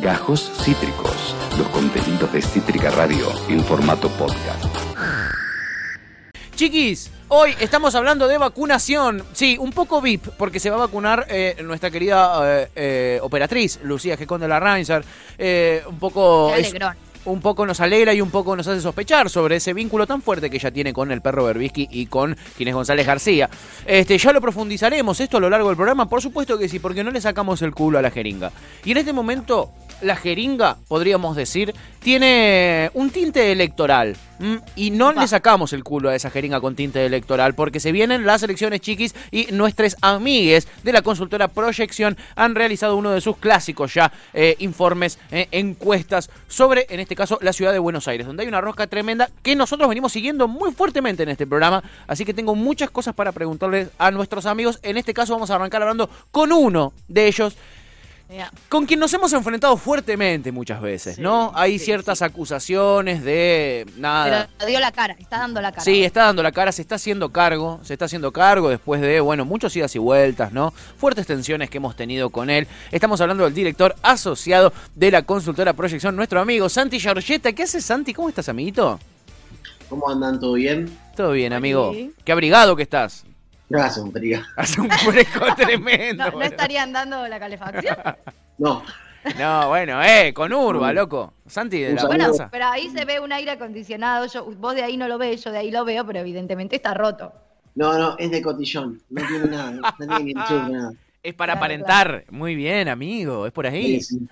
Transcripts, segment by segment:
Gajos Cítricos, los contenidos de Cítrica Radio en formato podcast. Chiquis, hoy estamos hablando de vacunación. Sí, un poco VIP, porque se va a vacunar eh, nuestra querida eh, eh, operatriz, Lucía G. de la un poco. Qué alegrón. un poco nos alegra y un poco nos hace sospechar sobre ese vínculo tan fuerte que ella tiene con el perro Berbisky y con Ginés González García. Este, ya lo profundizaremos esto a lo largo del programa, por supuesto que sí, porque no le sacamos el culo a la jeringa. Y en este momento, la jeringa, podríamos decir, tiene un tinte electoral. Y no le sacamos el culo a esa jeringa con tinte electoral, porque se vienen las elecciones chiquis y nuestras amigues de la consultora Proyección han realizado uno de sus clásicos ya eh, informes, eh, encuestas sobre, en este caso, la ciudad de Buenos Aires, donde hay una rosca tremenda que nosotros venimos siguiendo muy fuertemente en este programa. Así que tengo muchas cosas para preguntarles a nuestros amigos. En este caso vamos a arrancar hablando con uno de ellos. Con quien nos hemos enfrentado fuertemente muchas veces, Sí, ¿no? Hay sí, ciertas acusaciones de nada. Pero dio la cara, está dando la cara. Sí, está dando la cara, se está haciendo cargo, se está haciendo cargo después de, bueno, muchos idas y vueltas, ¿no? Fuertes tensiones que hemos tenido con él. Estamos hablando del director asociado de la consultora Proyección, nuestro amigo Santi Giorgetta. ¿Qué haces, Santi? ¿Cómo estás, amiguito? ¿Cómo andan? ¿Todo bien? Todo bien, amigo. Sí. Qué abrigado que estás. Gracias, Montería. Hace un fresco tremendo. No, ¿no estarían dando la calefacción? No, No, bueno, eh, con Urba, loco. Santi de Un la. Bueno, pero ahí se ve un aire acondicionado. Yo, vos de ahí no lo ves, yo de ahí lo veo, pero evidentemente está roto. no, no, es de cotillón. No tiene nada, no tiene nada. Es para Claro, aparentar. Muy bien, amigo. Es por ahí. Sí, sí.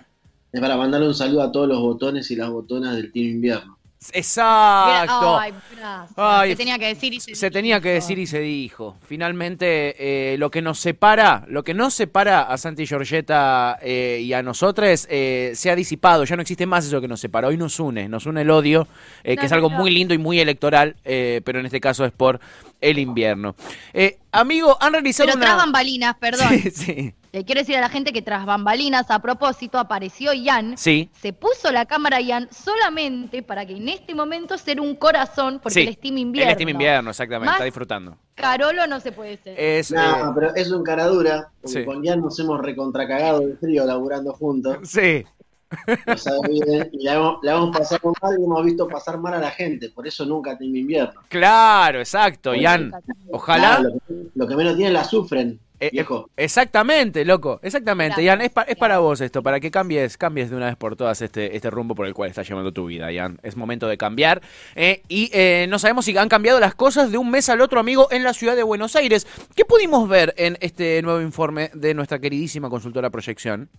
Es para mandarle un saludo a todos los botones y las botonas del Team Invierno. Exacto. Ay, gracias. Ay, Se tenía que decir y se, Se dijo. tenía que decir y se dijo. Finalmente, eh, lo que nos separa, lo que nos separa a Santi Giorgetta eh, y a nosotros eh, se ha disipado. Ya no existe más eso que nos separa. Hoy nos une, nos une el odio, eh, que es algo muy lindo y muy electoral, eh, pero en este caso es por el invierno. Eh, amigo, han realizado Pero una. tras bambalinas, perdón. Sí, sí. Le quiero decir a la gente que tras bambalinas, a propósito, apareció Ian. Sí. Se puso la cámara Ian solamente para que en este momento ser un corazón, porque sí. el Steam invierno. El Steam invierno, exactamente. Más- Está disfrutando. Carolo no se puede ser. Es, No, eh, pero es un cara dura, porque sí. con Jan nos hemos recontracagado de frío laburando juntos. sí. Bien, y la hemos, la hemos pasado mal y hemos visto pasar mal a la gente. Por eso nunca Team Invierno. Claro, exacto, Ian. Ojalá. Claro, lo, que, lo que menos tienen la sufren, Eh, viejo. eh, exactamente, loco, exactamente. Gracias. Ian, es, pa- es para vos esto, para que cambies, cambies de una vez por todas este, este rumbo por el cual estás llevando tu vida, Ian. Es momento de cambiar. eh, y eh, no sabemos si han cambiado las cosas de un mes al otro, amigo, en la ciudad de Buenos Aires. ¿Qué pudimos ver en este nuevo informe de nuestra queridísima consultora Proyección?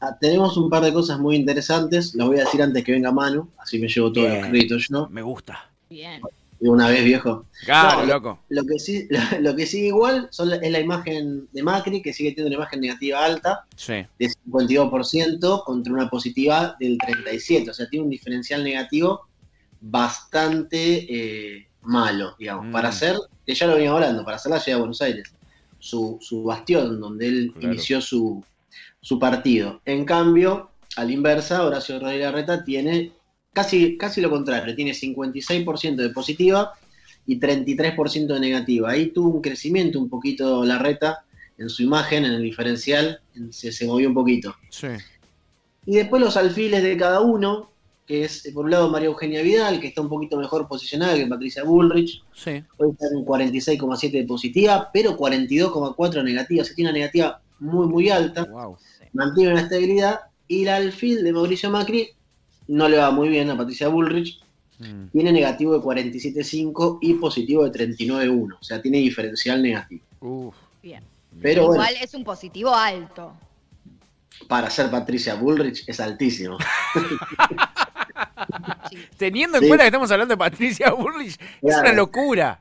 Ah, tenemos un par de cosas muy interesantes. Las voy a decir antes que venga Manu, así me llevo todos Bien. los créditos yo. Me gusta. Bien. De una vez, viejo. Claro, No, loco. Lo que sí, lo que sigue igual son es la imagen de Macri, que sigue teniendo una imagen negativa alta, Sí. de 52% contra una positiva del 37%. O sea, tiene un diferencial negativo bastante eh, malo, digamos, Mm. para hacer, que ya lo veníamos hablando, para hacer la ciudad de Buenos Aires, su, su bastión donde él Claro. inició su, su partido. En cambio, a la inversa, Horacio Rodríguez Larreta tiene casi, casi lo contrario, tiene 56% de positiva y 33% de negativa. Ahí tuvo un crecimiento un poquito Larreta en su imagen, en el diferencial, en- se, se movió un poquito. Sí. Y después los alfiles de cada uno, que es por un lado María Eugenia Vidal, que está un poquito mejor posicionada que Patricia Bullrich, Sí. hoy está en 46,7 de positiva, pero 42,4 de negativa, o sea, tiene una negativa muy, muy alta, Wow. mantiene una estabilidad, y el alfil de Mauricio Macri no le va muy bien a Patricia Bullrich, Mm. tiene negativo de 47,5 y positivo de 39,1, o sea, tiene diferencial negativo. Uf. Bien. Pero bueno, Igual es un positivo alto. para ser Patricia Bullrich es altísimo. Sí. Teniendo en Sí. cuenta que estamos hablando de Patricia Burlich, es una locura.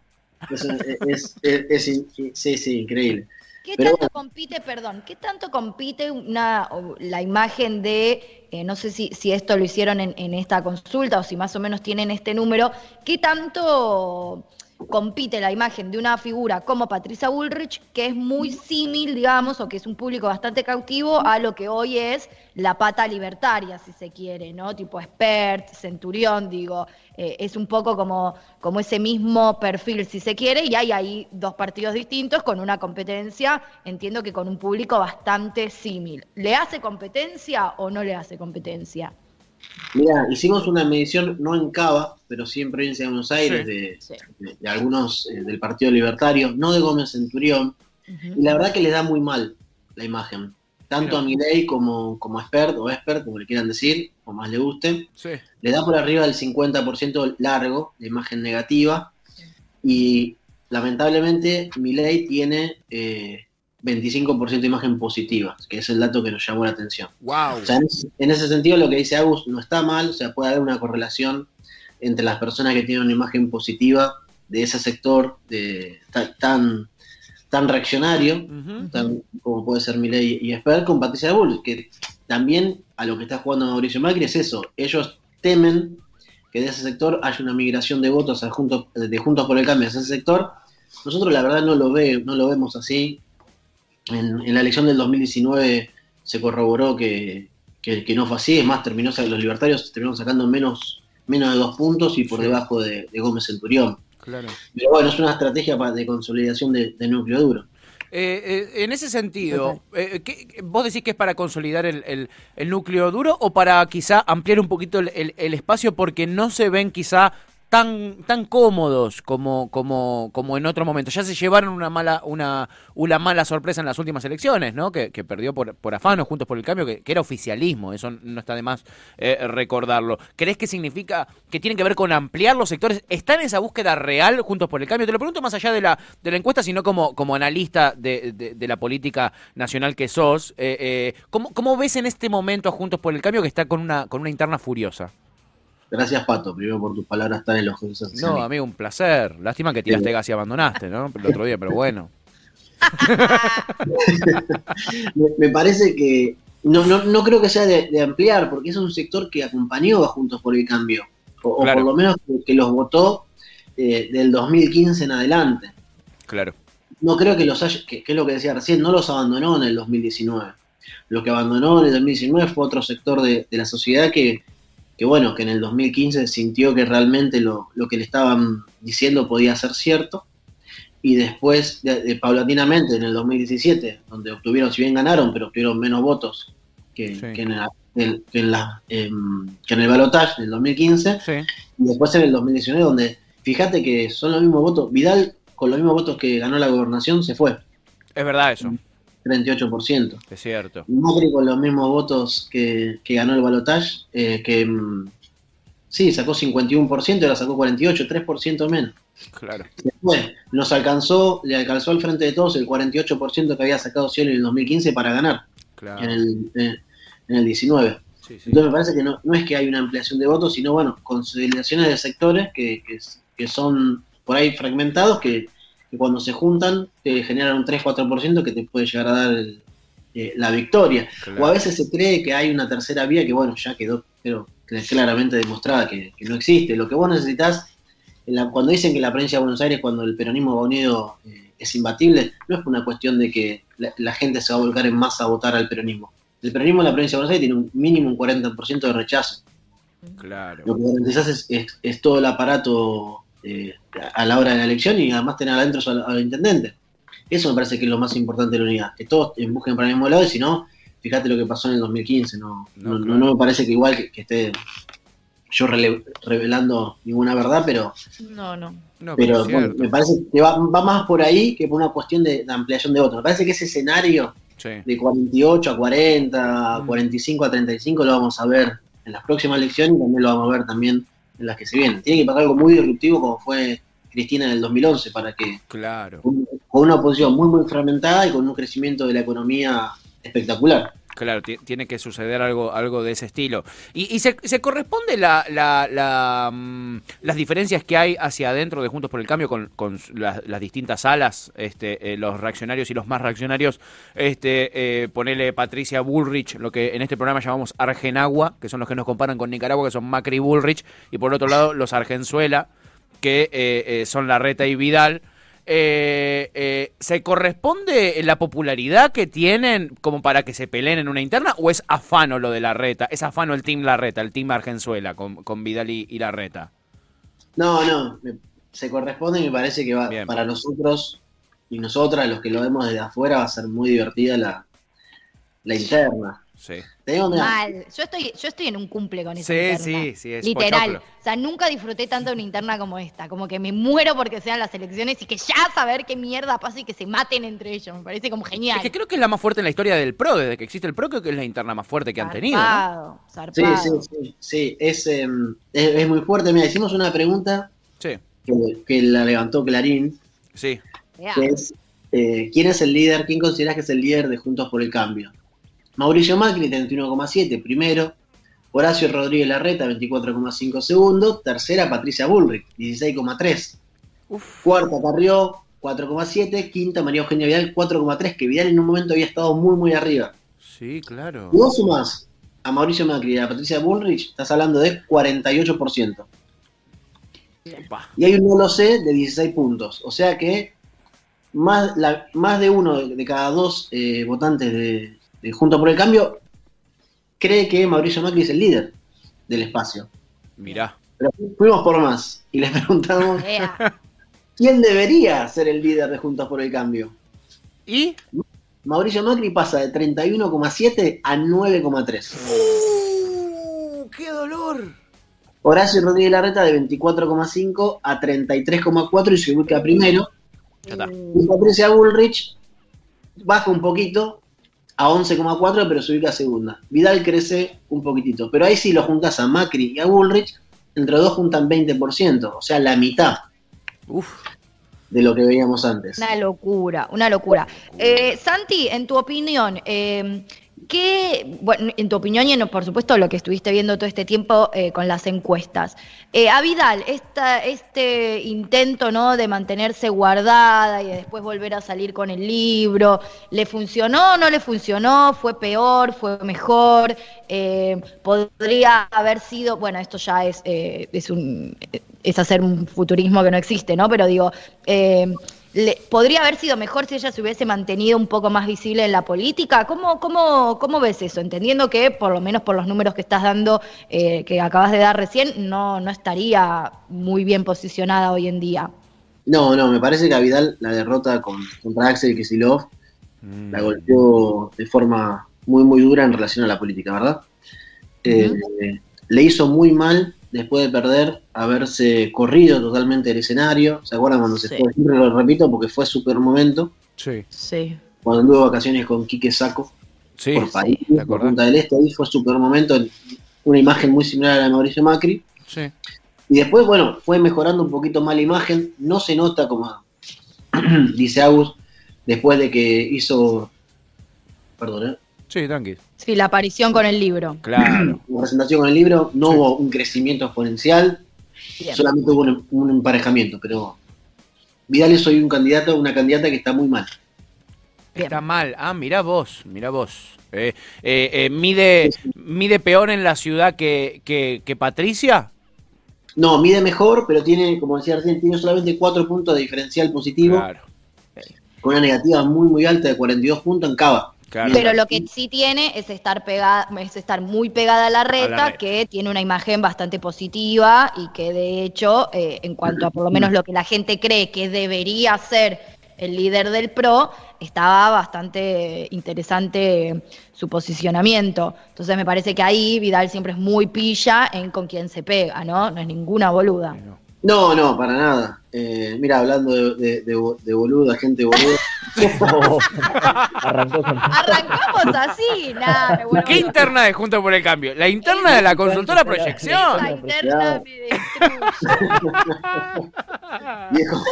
Es, es- es- es in- sí, sí, increíble. ¿Qué Pero tanto compite, perdón, qué tanto compite una, la imagen de, eh, no sé si, si esto lo hicieron en, en esta consulta o si más o menos tienen este número, qué tanto compite la imagen de una figura como Patricia Bullrich, que es muy símil, digamos, o que es un público bastante cautivo a lo que hoy es la pata libertaria, si se quiere, ¿no? Tipo expert, centurión, digo, eh, es un poco como, como ese mismo perfil, si se quiere, y hay ahí dos partidos distintos con una competencia, entiendo que con un público bastante símil. ¿Le hace competencia o no le hace competencia? Mira, hicimos una medición no en Cava, pero sí en Provincia de Buenos Aires, de, algunos eh, del Partido Libertario, no de Gómez Centurión, y la verdad que le da muy mal la imagen. Tanto a Milei como, como a Expert, o Expert, como le quieran decir, o más le guste, le da por arriba del 50% largo de imagen negativa, y lamentablemente Milei tiene eh, 25% de imagen positiva, que es el dato que nos llamó la atención. Wow. en, ese, sentido lo que dice Agus no está mal, o sea, puede haber una correlación entre las personas que tienen una imagen positiva de ese sector de, tan, tan reaccionario, como puede ser Milei y Esper, con Patricia Bull, que también a lo que está jugando Mauricio Macri es eso, ellos temen que de ese sector haya una migración de votos de Juntos por el Cambio hacia ese sector. Nosotros la verdad no lo, ve, no lo vemos así, en, la elección del 2019 se corroboró que, no fue así, es más, terminó, los libertarios terminaron sacando menos, menos de dos puntos y por debajo de, Gómez Centurión. Claro. Pero bueno, es una estrategia de consolidación de, núcleo duro. Eh, eh, en ese sentido, eh, ¿vos decís que es para consolidar el, núcleo duro o para quizá ampliar un poquito el, espacio porque no se ven quizá tan, tan cómodos como, como, como en otro momento. Ya se llevaron una mala, una, una mala sorpresa en las últimas elecciones, ¿no? Que, perdió por, por afano, juntos por el cambio, que, era oficialismo, eso no está de más eh, recordarlo. ¿Crees que significa que tiene que ver con ampliar los sectores? ¿Está en esa búsqueda real juntos por el cambio? Te lo pregunto más allá de la, de la encuesta, sino como, como analista de, de, la política nacional que sos. Eh, eh, ¿cómo, ¿Cómo ves en este momento a Juntos por el Cambio que está con una, con una interna furiosa? Gracias, Pato, primero por tus palabras tan elogiosas. No, amigo, un placer. Lástima que tiraste gas y abandonaste, ¿no? El otro día, pero bueno. me, parece que no, no, no creo que sea de, ampliar, porque es un sector que acompañó a Juntos por el Cambio, o, por lo menos que, los votó eh, del 2015 en adelante. Claro. No creo que los haya, que, es lo que decía recién, no los abandonó en el 2019. Lo que abandonó en el 2019 fue otro sector de la sociedad que, que bueno, que en el 2015 sintió que realmente lo, que le estaban diciendo podía ser cierto, y después, de, paulatinamente, en el 2017, donde obtuvieron, si bien ganaron, pero obtuvieron menos votos que, en, el, que, en, la, em, que en el balotaje del 2015, y después en el 2019, donde fíjate que son los mismos votos, Vidal con los mismos votos que ganó la gobernación se fue. Es verdad eso. 38%. Es cierto. Macri con los mismos votos que, ganó el balotaje, eh, que mm, sí, sacó 51%, ahora sacó 48%, 3% menos. Claro. Después nos alcanzó, le alcanzó al frente de todos el 48% que había sacado Cielo en el 2015 para ganar claro. en, el, en, el 19. Entonces me parece que no, no es que hay una ampliación de votos, sino bueno, consolidaciones de sectores que, que, que son por ahí fragmentados que que cuando se juntan te generan un 3-4% que te puede llegar a dar eh, la victoria. O a veces se cree que hay una tercera vía que, bueno, ya quedó pero, claramente demostrada que, no existe. Lo que vos necesitas, cuando dicen que la provincia de Buenos Aires, cuando el peronismo va unido, eh, es imbatible, no es una cuestión de que la, gente se va a volcar en masa a votar al peronismo. El peronismo en la provincia de Buenos Aires tiene un mínimo un 40% de rechazo. Claro. Lo que garantizás es todo el aparato eh, a la hora de la elección y además tener adentro al, intendente. Eso me parece que es lo más importante de la unidad, que todos busquen para el mismo lado y si no, fíjate lo que pasó en el 2015, no, no, me parece que igual que, esté yo revelando ninguna verdad, pero no, no. pero me parece que va, más por ahí que por una cuestión de, ampliación de votos. Me parece que ese escenario de 48 a 40, 45 a 35 lo vamos a ver en las próximas elecciones y también lo vamos a ver también en las que se vienen. Tiene que pasar algo muy disruptivo como fue Cristina en el 2011 para que, claro. con, una oposición muy, muy fragmentada y con un crecimiento de la economía espectacular. Claro, tiene que suceder algo, algo de ese estilo. ¿Y, se, corresponde la, la, mm, las diferencias que hay hacia adentro de Juntos por el Cambio con, con las, distintas alas, este, eh, los reaccionarios y los más reaccionarios? Este, eh, ponele Patricia Bullrich, lo que en este programa llamamos Argenagua, que son los que nos comparan con Nicaragua, que son Macri y Bullrich, y por otro lado los Argenzuela, que eh, eh, son Larreta y Vidal. Eh, eh, ¿Se corresponde la popularidad que tienen como para que se peleen en una interna o es afano lo de Larreta? ¿Es afano el team Larreta, el team Argenzuela con, con Vidal y, y Larreta? No, no, me- se corresponde y me parece que va, Bien. para nosotros y nosotras, los que lo vemos desde afuera, va a ser muy divertida la, la interna. Sí. Mal. Yo estoy, yo estoy en un cumple con esa Sí, interna. sí, sí, es Literal. pochoclo. O sea, nunca disfruté tanto de una interna como esta. Como que me muero porque sean las elecciones y que ya saber qué mierda pasa y que se maten entre ellos. Me parece como genial. Es que creo que es la más fuerte en la historia del PRO, desde que existe el PRO, creo que es la interna más fuerte que han tenido. ¿no? Zarpado, sí, sí, sí, sí, es, em, es, es muy fuerte. Mira, hicimos una pregunta Sí, que, que la levantó Clarín, sí. Que es, eh, ¿quién es el líder? ¿Quién consideras que es el líder de Juntos por el Cambio? Mauricio Macri, 31,7, primero. Horacio Rodríguez Larreta, 24,5 segundo. Tercera, Patricia Bullrich, 16,3. Uf. Cuarta, Carrió, 4,7. Quinta, María Eugenia Vidal, 4,3, que Vidal en un momento había estado muy, muy arriba. Sí, claro. Y vos sumás a Mauricio Macri y a Patricia Bullrich, estás hablando de 48%. Opa. Y hay un no lo sé de 16 puntos. O sea que más, la- más de uno de, de cada dos eh, votantes de, de Juntos por el Cambio cree que Mauricio Macri es el líder del espacio. Mirá. Pero fuimos por más y les preguntamos quién debería ser el líder de Juntos por el Cambio. ¿Y? Mauricio Macri pasa de 31,7 a 9,3. ¡Uh! ¡Qué dolor! Horacio Rodríguez Larreta de 24,5 a 33,4 y se ubica primero. Y Patricia Bullrich baja un poquito a 11,4, pero se ubica segunda. Vidal crece un poquitito. Pero ahí sí lo juntas a Macri y a Bullrich, entre los dos juntan 20%, o sea, la mitad Uf. de lo que veíamos antes. Una locura, una locura. Eh, Santi, en tu opinión, eh, ¿qué, bueno, en tu opinión y en, por supuesto lo que estuviste viendo todo este tiempo eh, con las encuestas, eh, a Vidal, este intento ¿no? de mantenerse guardada y de después volver a salir con el libro, ¿le funcionó, no le funcionó? ¿Fue peor, fue mejor? Eh, ¿Podría haber sido, bueno, esto ya es, eh, es, un, es hacer un futurismo que no existe, ¿no? Pero digo, le- ¿podría haber sido mejor si ella se hubiese mantenido un poco más visible en la política? ¿Cómo, cómo, cómo ves eso? Entendiendo que, por lo menos por los números que estás dando, eh, que acabas de dar recién, no, no estaría muy bien posicionada hoy en día. No, no, me parece que a Vidal la derrota con, contra Axel Kicillof Mm. la golpeó de forma muy, muy dura en relación a la política, ¿verdad? Eh, le hizo muy mal después de perder haberse corrido totalmente del escenario. ¿Se acuerdan cuando se Sí. fue? Siempre lo repito porque fue súper momento. Sí. Sí. Cuando anduvo de vacaciones con Quique Saco Sí. por país, ¿te por? Punta del Este, ahí fue súper momento. Una imagen muy similar a la de Mauricio Macri. Sí. Y después, bueno, fue mejorando un poquito más la imagen. No se nota como dice Agus, después de que hizo. Perdón, ¿eh? Sí, tranqui. Sí, la aparición con el libro. Claro. la presentación con el libro, no hubo un crecimiento exponencial, Bien. solamente hubo un, un emparejamiento, pero Vidal es hoy un candidato, una candidata que está muy mal. Bien. Está mal. Ah, mirá vos, mirá vos. Eh, eh, eh, mide, ¿Mide peor en la ciudad que, que, que Patricia? No, mide mejor, pero tiene, como decía recién, tiene solamente cuatro puntos de diferencial positivo, Claro, con una negativa muy muy alta de 42 puntos en Cava. Claro. Pero lo que sí tiene es estar pegada, es estar muy pegada a la reta, A la reta. que tiene una imagen bastante positiva y que de hecho, eh, en cuanto a por lo menos lo que la gente cree que debería ser el líder del PRO, estaba bastante interesante su posicionamiento. Entonces me parece que ahí Vidal siempre es muy pilla en con quién se pega, ¿no? No es ninguna boluda. No, no, para nada. Eh, mira, hablando de, de, de, de boluda, gente boluda. Arrancó con. Arrancamos así, nada, ¿Qué interna de Junta por el Cambio? La interna de la consultora Proyección. interna me destruye. Viejo,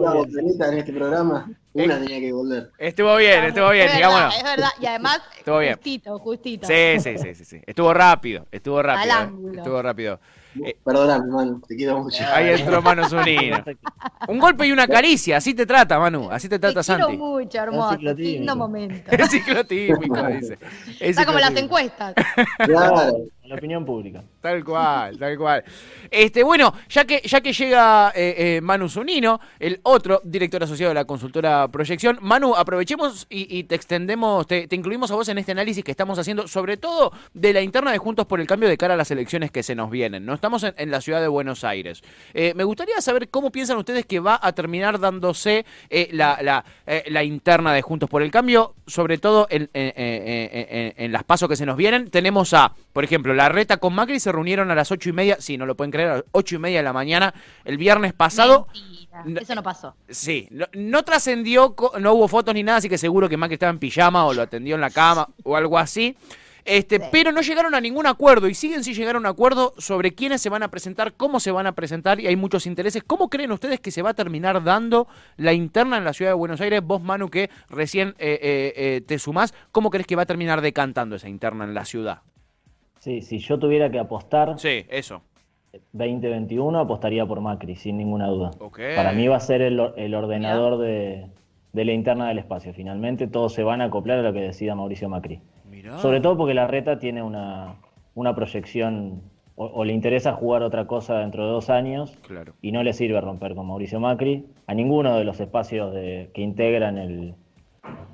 la en este programa, una tenía que volver. Estuvo bien, estuvo bien, es digámoslo. verdad, es verdad. Y además, Estuvo bien. justito, justito. Sí, sí, sí, sí, sí. Estuvo rápido, estuvo rápido. Al eh. ángulo. Estuvo rápido. Eh, Perdóname, hermano, te quiero mucho. Ahí entró Manu Zunino. Un golpe y una caricia, así te trata, Manu, así te Te trata quiero Santi. mucho, hermoso. Lindo momento. Es ciclotímico, dice. Es Está como las encuestas. Claro, la opinión pública. Tal cual, tal cual. Este, bueno, ya que, ya que llega eh, eh, Manu Zunino, el otro director asociado de la consultora Proyección, Manu, aprovechemos y, te extendemos, te, incluimos a vos en este análisis que estamos haciendo, sobre todo de la interna de Juntos por el Cambio de cara a las elecciones que se nos vienen. ¿no? Estamos en, la ciudad de Buenos Aires. Eh, me gustaría saber cómo piensan ustedes que va a terminar dándose la, la, interna de Juntos por el Cambio, sobre todo en, en las pasos que se nos vienen. Tenemos a, por ejemplo, la reta con Macri se reunieron a las ocho y media, sí, no lo pueden creer, a las ocho y media de la mañana el viernes pasado. Eso no pasó. Sí, no, trascendió, no hubo fotos ni nada, así que seguro que Macri estaba en pijama o lo atendió en la cama o algo así. Este, Pero no llegaron a ningún acuerdo y siguen sin llegar a un acuerdo sobre quiénes se van a presentar, cómo se van a presentar y hay muchos intereses. ¿Cómo creen ustedes que se va a terminar dando la interna en la ciudad de Buenos Aires? Vos, Manu, que recién eh, eh, eh, te sumás, ¿cómo crees que va a terminar decantando esa interna en la ciudad? Sí, si yo tuviera que apostar. Sí, eso. 2021 apostaría por Macri, sin ninguna duda. Para mí va a ser el, ordenador de, la interna del espacio. Finalmente todos se van a acoplar a lo que decida Mauricio Macri. Sobre todo porque la reta tiene una, proyección o, le interesa jugar otra cosa dentro de dos años claro. y no le sirve romper con Mauricio Macri. A ninguno de los espacios de, que integran el,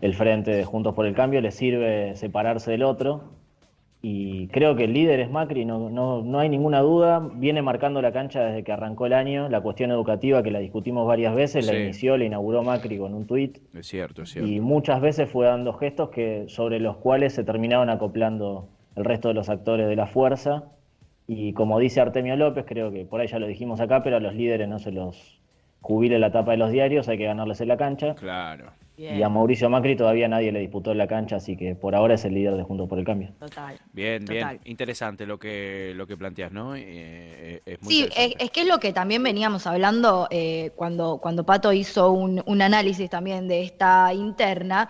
el frente de Juntos por el Cambio le sirve separarse del otro y creo que el líder es Macri, no, no, no, hay ninguna duda, viene marcando la cancha desde que arrancó el año, la cuestión educativa que la discutimos varias veces, la inició, la inauguró Macri con un tuit. Es cierto, es cierto. Y muchas veces fue dando gestos que, sobre los cuales se terminaron acoplando el resto de los actores de la fuerza. Y como dice Artemio López, creo que por ahí ya lo dijimos acá, pero a los líderes no se los jubile la tapa de los diarios, hay que ganarles en la cancha. Claro. Y a Mauricio Macri todavía nadie le disputó en la cancha, así que por ahora es el líder de Juntos por el Cambio. Total. Bien, bien. Interesante lo que lo que planteas, ¿no? Eh, es sí, es, que es lo que también veníamos hablando eh, cuando, cuando Pato hizo un, un análisis también de esta interna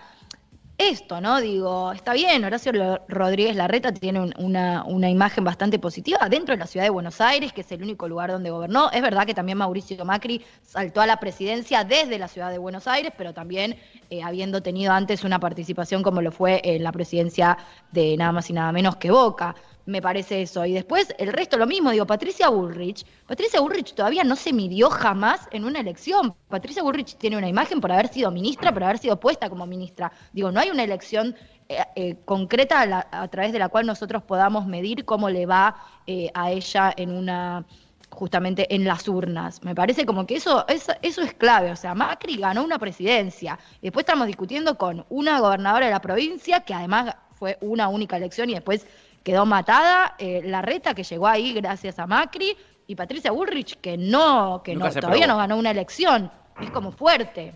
esto, ¿no? Digo, está bien, Horacio Rodríguez Larreta tiene una, una, imagen bastante positiva dentro de la ciudad de Buenos Aires, que es el único lugar donde gobernó. Es verdad que también Mauricio Macri saltó a la presidencia desde la ciudad de Buenos Aires, pero también eh, habiendo tenido antes una participación como lo fue en la presidencia de nada más y nada menos que Boca me parece eso. Y después el resto lo mismo, digo, Patricia Bullrich. Patricia Bullrich todavía no se midió jamás en una elección. Patricia Bullrich tiene una imagen por haber sido ministra, por haber sido puesta como ministra. Digo, no hay una elección eh, eh, concreta a, través de la cual nosotros podamos medir cómo le va eh, a ella en una justamente en las urnas. Me parece como que eso, eso, eso es clave. O sea, Macri ganó una presidencia. Después estamos discutiendo con una gobernadora de la provincia que además fue una única elección y después quedó matada, eh, la reta que llegó ahí gracias a Macri y Patricia Bullrich que no, que no, todavía no ganó una elección, es como fuerte.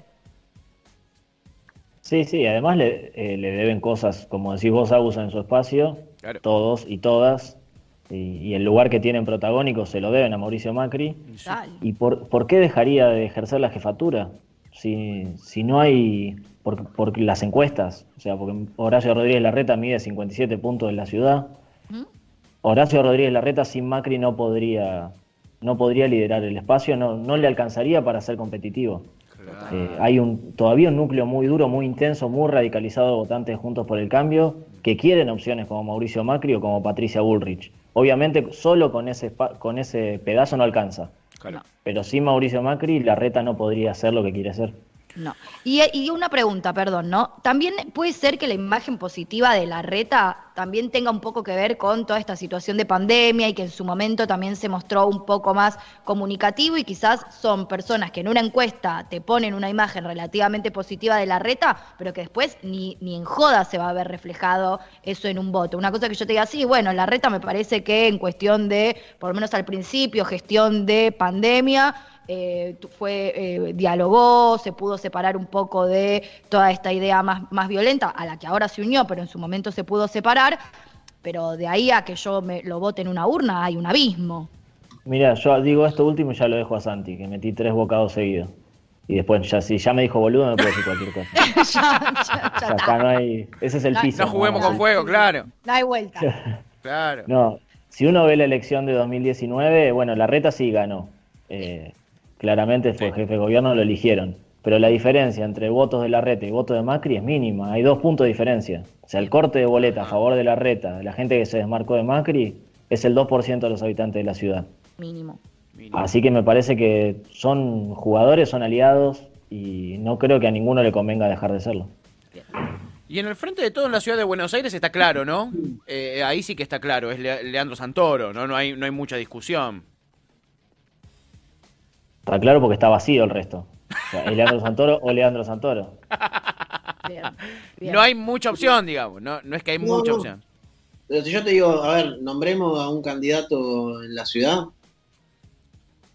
Sí, sí, además le, eh, le deben cosas, como decís vos, Agus, en su espacio, todos y todas, y, el lugar que tienen protagónico se lo deben a Mauricio Macri. ¿Y por, por qué dejaría de ejercer la jefatura? Si, si no hay por, las encuestas, o sea, porque Horacio Rodríguez Larreta mide 57 puntos en la ciudad. Horacio Rodríguez Larreta sin Macri no podría, no podría liderar el espacio, no, no le alcanzaría para ser competitivo. Eh, hay un, todavía un núcleo muy duro, muy intenso, muy radicalizado de votantes juntos por el cambio que quieren opciones como Mauricio Macri o como Patricia Bullrich. Obviamente solo con ese, con ese pedazo no alcanza. Pero sin Mauricio Macri, Larreta no podría hacer lo que quiere hacer. No. Y, una pregunta, perdón, ¿no? También puede ser que la imagen positiva de la reta también tenga un poco que ver con toda esta situación de pandemia y que en su momento también se mostró un poco más comunicativo y quizás son personas que en una encuesta te ponen una imagen relativamente positiva de la reta, pero que después ni, ni en joda se va a ver reflejado eso en un voto. Una cosa que yo te diga, sí, bueno, la reta me parece que en cuestión de, por lo menos al principio, gestión de pandemia, eh, fue, eh, dialogó, se pudo separar un poco de toda esta idea más, más violenta, a la que ahora se unió, pero en su momento se pudo separar, pero de ahí a que yo me lo vote en una urna hay un abismo. Mira, yo digo esto último y ya lo dejo a Santi, que metí tres bocados seguidos. Y después, ya si ya me dijo boludo, me puede decir cualquier cosa. acá no hay. Ese es el piso. No juguemos con fuego, claro. No hay vuelta. claro. No, si uno ve la elección de 2019, bueno, la reta sí ganó. Eh, Claramente fue jefe de gobierno, lo eligieron. Pero la diferencia entre votos de la reta y votos de Macri es mínima. Hay dos puntos de diferencia. O sea, el corte de boleta a favor de la reta, de la gente que se desmarcó de Macri, es el 2% de los habitantes de la ciudad. Mínimo. Así que me parece que son jugadores, son aliados y no creo que a ninguno le convenga dejar de serlo. Y en el frente de todo en la ciudad de Buenos Aires está claro, ¿no? Eh, ahí sí que está claro, es Leandro Santoro, ¿no? No hay, no hay mucha discusión. Está claro porque está vacío el resto. ¿Es Leandro Santoro o Leandro Santoro? No hay mucha opción, digamos, no, no es que hay mucha opción. Pero si yo te digo, a ver, nombremos a un candidato en la ciudad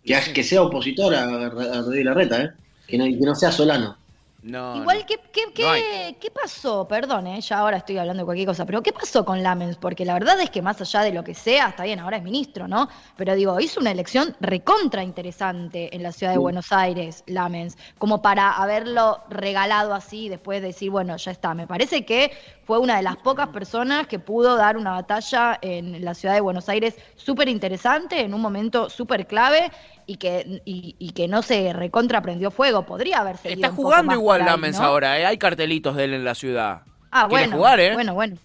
que, que sea opositor a, a Rodríguez Larreta, ¿eh? que no sea Solano. Igual, ¿qué, qué, qué, pasó? Perdón, ¿eh? ya ahora estoy hablando de cualquier cosa, pero ¿qué pasó con Lamens? Porque la verdad es que más allá de lo que sea, está bien, ahora es ministro, ¿no? Pero digo, hizo una elección recontra interesante en la ciudad de Buenos Aires, Lamens, como para haberlo regalado así y después decir, bueno, ya está. Me parece que fue una de las pocas personas que pudo dar una batalla en la ciudad de Buenos Aires súper interesante, en un momento súper clave y que, y, que no se recontra prendió fuego. Podría haber seguido. Está jugando igual la mesa ahora, ¿eh? hay cartelitos de él en la ciudad. Ah, bueno. jugar, ¿eh? Bueno, bueno.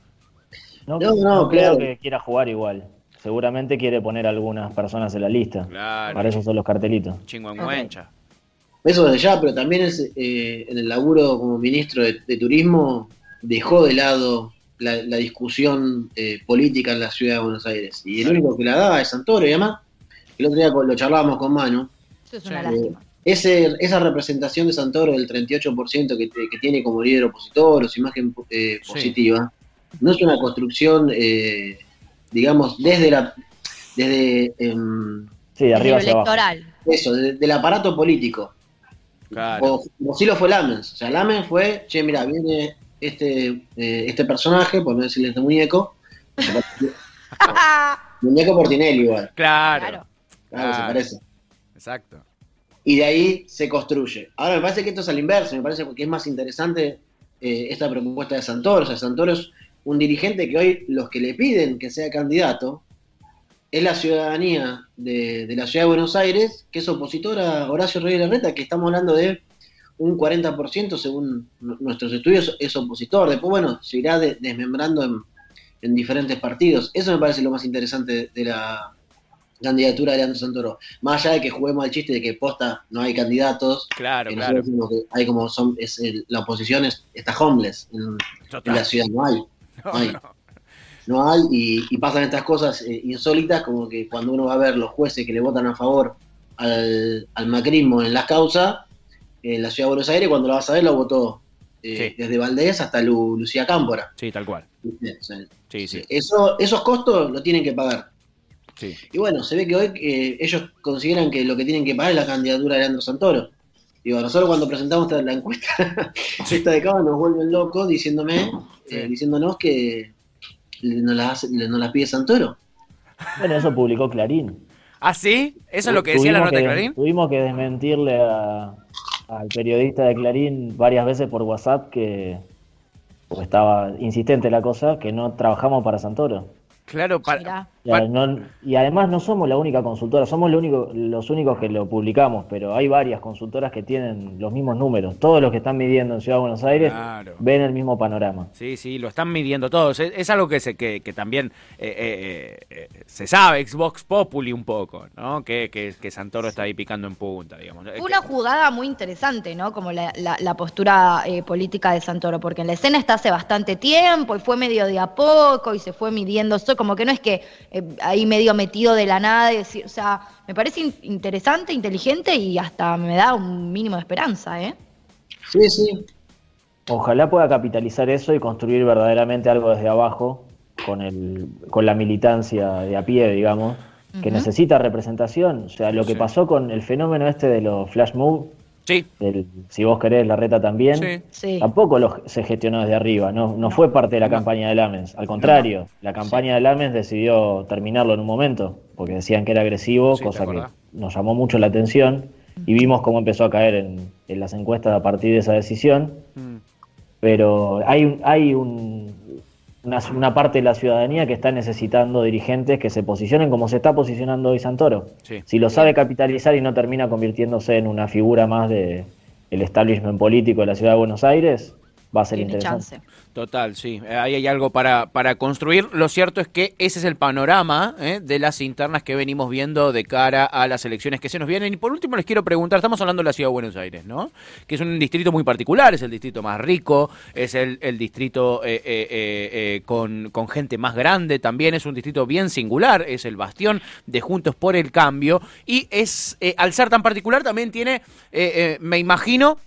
No, no, creo que quiera jugar igual. Seguramente quiere poner algunas personas en la lista. Claro. Para eso son los cartelitos. Chingüengüencha. Eso de ya, pero también es, eh, en el laburo como ministro de, Turismo dejó de lado la, discusión eh, política en la ciudad de Buenos Aires. Y el único que la daba es Santoro y además el otro día lo charlábamos con Manu. Eso es una lástima. esa representación de Santoro del 38% que, que, tiene como líder opositor o su imagen eh, positiva, no es una construcción, eh, digamos, desde la. Desde. Em, sí, arriba hacia electoral. Eso, del aparato político. Claro. O, si lo fue Lamens. O sea, Lamens fue, che, mira, viene este, eh, este personaje, por no decirle este muñeco. muñeco Portinelli igual. claro. Claro, se parece. Exacto. Y de ahí se construye. Ahora me parece que esto es al inverso, me parece que es más interesante eh, esta propuesta de Santoro. O sea, Santoro es un dirigente que hoy los que le piden que sea candidato es la ciudadanía de, la ciudad de Buenos Aires, que es opositora a Horacio Rodríguez Larreta, que estamos hablando de un 40% según nuestros estudios es opositor. Después, bueno, se irá desmembrando en, en, diferentes partidos. Eso me parece lo más interesante de la, candidatura de Leandro Santoro. Más allá de que juguemos al chiste de que posta no hay candidatos. Claro, claro. hay como son, es la oposición está homeless en, la ciudad, no hay. No, hay. No. hay y, pasan estas cosas eh, insólitas como que cuando uno va a ver los jueces que le votan a favor al, macrismo en las causas, en la ciudad de Buenos Aires, cuando lo vas a ver lo votó eh, desde Valdés hasta Lucía Cámpora. Sí, tal cual. Sí, sí. Eso, esos costos lo tienen que pagar. Y bueno, se ve que hoy eh, ellos consideran que lo que tienen que pagar es la candidatura de Leandro Santoro. Digo, nosotros cuando presentamos la encuesta, esta de Cava nos vuelven locos diciéndome, eh, diciéndonos que nos la, pide Santoro. Bueno, eso publicó Clarín. ¿Ah, sí? ¿Eso es lo que decía la nota de Clarín? Tuvimos que desmentirle al periodista de Clarín varias veces por WhatsApp que estaba insistente la cosa, que no trabajamos para Santoro. Claro, para, y además no somos la única consultora, somos lo único, los únicos que lo publicamos, pero hay varias consultoras que tienen los mismos números. Todos los que están midiendo en Ciudad de Buenos Aires ven el mismo panorama. Sí, sí, lo están midiendo todos. Es, algo que, se, que, que también eh, eh, eh, se sabe, Xbox Populi un poco, ¿no? Que, que, Santoro está ahí picando en punta, digamos. Una jugada muy interesante, ¿no? Como la, la, postura política de Santoro, porque en la escena está hace bastante tiempo y fue medio de a poco y se fue midiendo, como que no es que ahí medio metido de la nada, decir, o sea, me parece interesante, inteligente y hasta me da un mínimo de esperanza, ¿eh? Sí, sí. Ojalá pueda capitalizar eso y construir verdaderamente algo desde abajo con, el, con la militancia de a pie, digamos, que necesita representación. O sea, lo que pasó con el fenómeno este de los flash move, Sí. si vos querés, la reta también. Tampoco lo, se gestionó desde arriba, no, no fue parte de la campaña de Lamens. Al contrario, la campaña de Lamens decidió terminarlo en un momento, porque decían que era agresivo, cosa que nos llamó mucho la atención. Y vimos cómo empezó a caer en, las encuestas a partir de esa decisión. Mm. Pero hay, hay un, una, parte de la ciudadanía que está necesitando dirigentes que se posicionen como se está posicionando hoy Santoro. Si lo sabe capitalizar y no termina convirtiéndose en una figura más de el establishment político de la ciudad de Buenos Aires, va a ser interesante. Total, sí. Eh, ahí hay algo para, para construir. Lo cierto es que ese es el panorama ¿eh? de las internas que venimos viendo de cara a las elecciones que se nos vienen. Y por último les quiero preguntar, estamos hablando de la ciudad de Buenos Aires, ¿no? Que es un distrito muy particular, es el distrito más rico, es el, distrito eh, con, con gente más grande también, es un distrito bien singular, es el bastión de Juntos por el Cambio. Y es, al ser tan particular, también tiene, me imagino,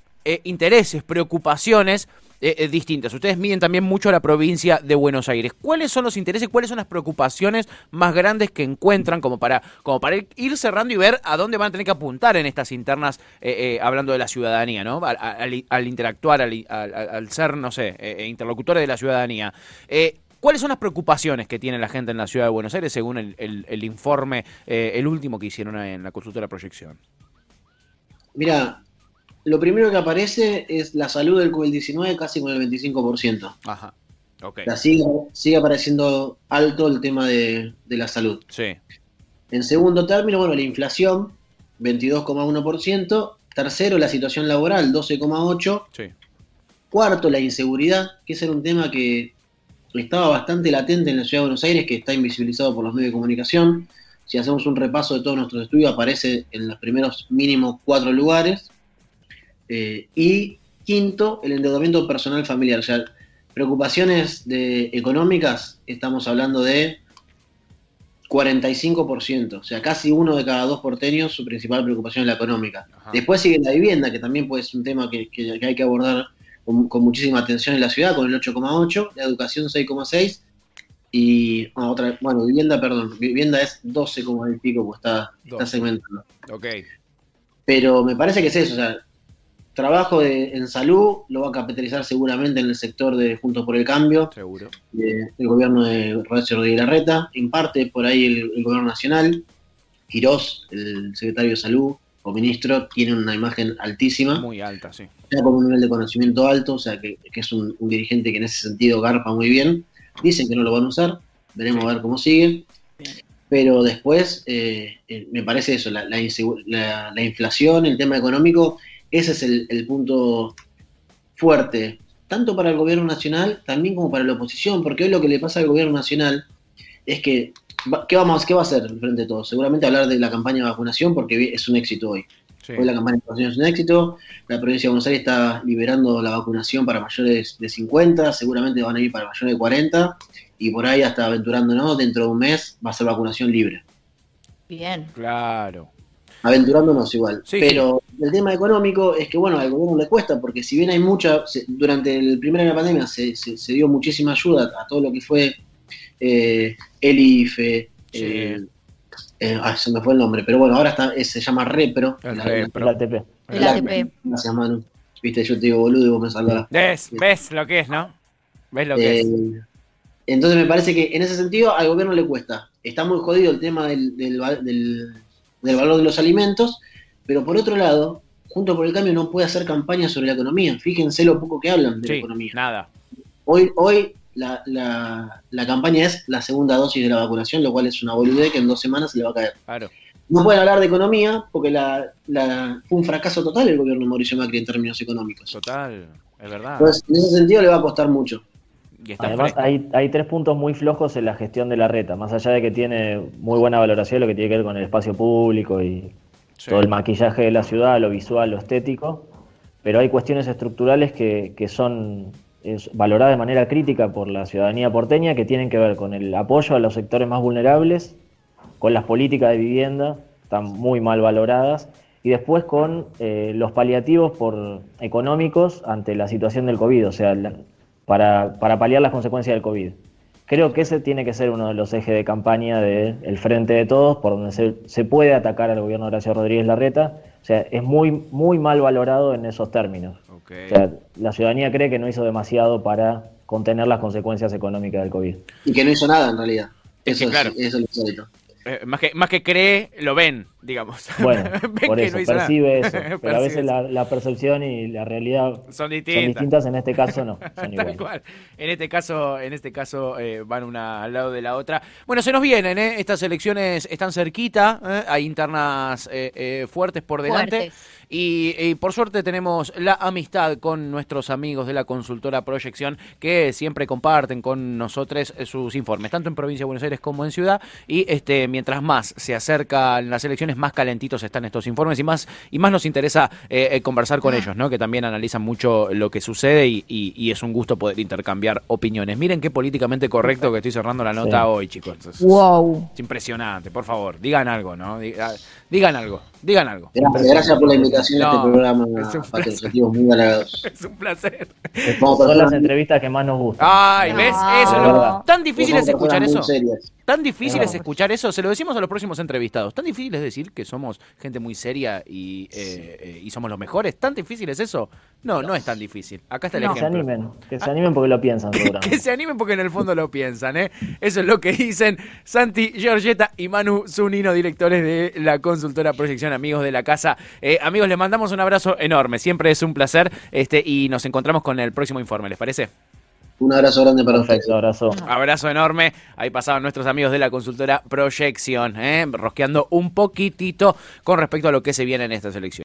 intereses, preocupaciones eh, eh, distintas. Ustedes miden también mucho la provincia de Buenos Aires. ¿Cuáles son los intereses, cuáles son las preocupaciones más grandes que encuentran como para, como para ir cerrando y ver a dónde van a tener que apuntar en estas internas, eh, hablando de la ciudadanía, ¿no? Al, interactuar, al, ser, no sé, interlocutores de la ciudadanía. ¿Cuáles son las preocupaciones que tiene la gente en la ciudad de Buenos Aires según el, informe, el último que hicieron en la consulta de la proyección? Mira, lo primero que aparece es la salud del COVID-19 casi con el 25%. Ajá. Okay. sigue, apareciendo alto el tema de, la salud. Sí. En segundo término, bueno, la inflación, 22,1%. Tercero, la situación laboral, 12,8%. Sí. Cuarto, la inseguridad, que ese era un tema que estaba bastante latente en la ciudad de Buenos Aires, que está invisibilizado por los medios de comunicación. Si hacemos un repaso de todos nuestros estudios, aparece en los primeros mínimos cuatro lugares. Eh, y quinto, el endeudamiento personal familiar. O sea, preocupaciones de, económicas, estamos hablando de 45%. O sea, casi uno de cada dos porteños, su principal preocupación es la económica. Después sigue la vivienda, que también puede ser un tema que, hay que abordar con, muchísima atención en la ciudad, con el 8,8%, la educación 6,6%. Y ah, otra, bueno, vivienda, perdón, vivienda es 12 como el pico, pues está, está segmentado. Ok. Pero me parece que es eso, o sea, trabajo en salud lo va a capitalizar seguramente en el sector de Juntos por el Cambio. Seguro. el gobierno de Horacio Rodríguez Larreta, en parte por ahí el, gobierno nacional. Quirós, el secretario de Salud o ministro, tiene una imagen altísima. Muy alta, sí. Ya con un nivel de conocimiento alto, o sea que, es un, dirigente que en ese sentido garpa muy bien. Dicen que no lo van a usar, veremos a ver cómo sigue. Pero después, eh, eh, me parece eso, la, la inflación, el tema económico ese es el, punto fuerte, tanto para el gobierno nacional, también como para la oposición, porque hoy lo que le pasa al gobierno nacional es que, ¿qué, vamos, qué va a hacer frente a todo? Seguramente hablar de la campaña de vacunación, porque es un éxito hoy. Hoy la campaña de vacunación es un éxito, la provincia de Buenos Aires está liberando la vacunación para mayores de 50, seguramente van a ir para mayores de 40, y por ahí hasta aventurándonos, dentro de un mes va a ser vacunación libre. Bien. Claro aventurándonos igual. Pero el tema económico es que, bueno, al gobierno le cuesta, porque si bien hay mucha, durante el primer año de la pandemia se, se, dio muchísima ayuda a todo lo que fue eh, el IFE, eh, se me fue el nombre, pero bueno, ahora está, se llama Repro. El, ATP. El ATP. Gracias, Manu. Viste, yo te digo boludo y vos me salvás. ¿Ves? ¿Ves lo que es, no? ¿Ves lo que es? Eh, entonces me parece que en ese sentido al gobierno le cuesta. Está muy jodido el tema del, del del valor de los alimentos, pero por otro lado, Junto por el Cambio no puede hacer campaña sobre la economía. Fíjense lo poco que hablan de la economía. Nada. Hoy, hoy la, la, campaña es la segunda dosis de la vacunación, lo cual es una boludez que en dos semanas se le va a caer. Claro. No pueden hablar de economía porque la, fue un fracaso total el gobierno de Mauricio Macri en términos económicos. Total, es verdad. Entonces, en ese sentido le va a costar mucho. Además, hay, hay, tres puntos muy flojos en la gestión de la reta, más allá de que tiene muy buena valoración lo que tiene que ver con el espacio público y todo el maquillaje de la ciudad, lo visual, lo estético, pero hay cuestiones estructurales que, que son valoradas de manera crítica por la ciudadanía porteña que tienen que ver con el apoyo a los sectores más vulnerables, con las políticas de vivienda, están muy mal valoradas, y después con eh, los paliativos por económicos ante la situación del COVID, o sea, para, para paliar las consecuencias del COVID. Creo que ese tiene que ser uno de los ejes de campaña del Frente de Todos, por donde se, se, puede atacar al gobierno de Horacio Rodríguez Larreta. O sea, es muy, muy mal valorado en esos términos. O sea, la ciudadanía cree que no hizo demasiado para contener las consecuencias económicas del COVID. Y que no hizo nada en realidad. Eso es, claro. eso es lo eh, más, que, más que cree, lo ven. Digamos. Bueno, por eso, percibe eso. Pero a veces la, percepción y la realidad son distintas. en este caso no. Son En este caso, en este caso eh, van una al lado de la otra. Bueno, se nos vienen, ¿eh? Estas elecciones están cerquita, ¿eh? hay internas eh, fuertes por delante. Y, por suerte tenemos la amistad con nuestros amigos de la consultora Proyección que siempre comparten con nosotros sus informes, tanto en provincia de Buenos Aires como en ciudad. Y este mientras más se acercan las elecciones, más calentitos están estos informes y más, y más nos interesa eh, eh, conversar con ellos, ¿no? que también analizan mucho lo que sucede y, es un gusto poder intercambiar opiniones. Miren qué políticamente correcto que estoy cerrando la nota hoy, chicos. wow. Es impresionante, por favor, digan algo, ¿no? Digan algo. Digan algo. Gracias, por la invitación a este programa, muy halagados. Es un placer. Son las entrevistas que más nos gustan. Ay, ¿ves? Eso es lo Tan difícil es escuchar eso. Tan difícil es escuchar eso. Se lo decimos a los próximos entrevistados. Tan difícil es decir que somos gente muy seria y, eh, eh, y somos los mejores. ¿Tan difícil es eso? No, no es tan difícil. Acá está el ejemplo. Que se animen, que se animen porque lo piensan, que se animen porque en el fondo lo piensan, ¿eh? Eso es lo que dicen Santi Giorgetta y Manu Zunino, directores de la consultora Proyección, amigos de la casa. Eh, amigos, les mandamos un abrazo enorme. Siempre es un placer este y nos encontramos con el próximo informe, ¿les parece? Un abrazo grande para ustedes. Abrazo. Abrazo enorme. Ahí pasaban nuestros amigos de la consultora Proyección, ¿eh? rosqueando un poquitito con respecto a lo que se viene en esta selección.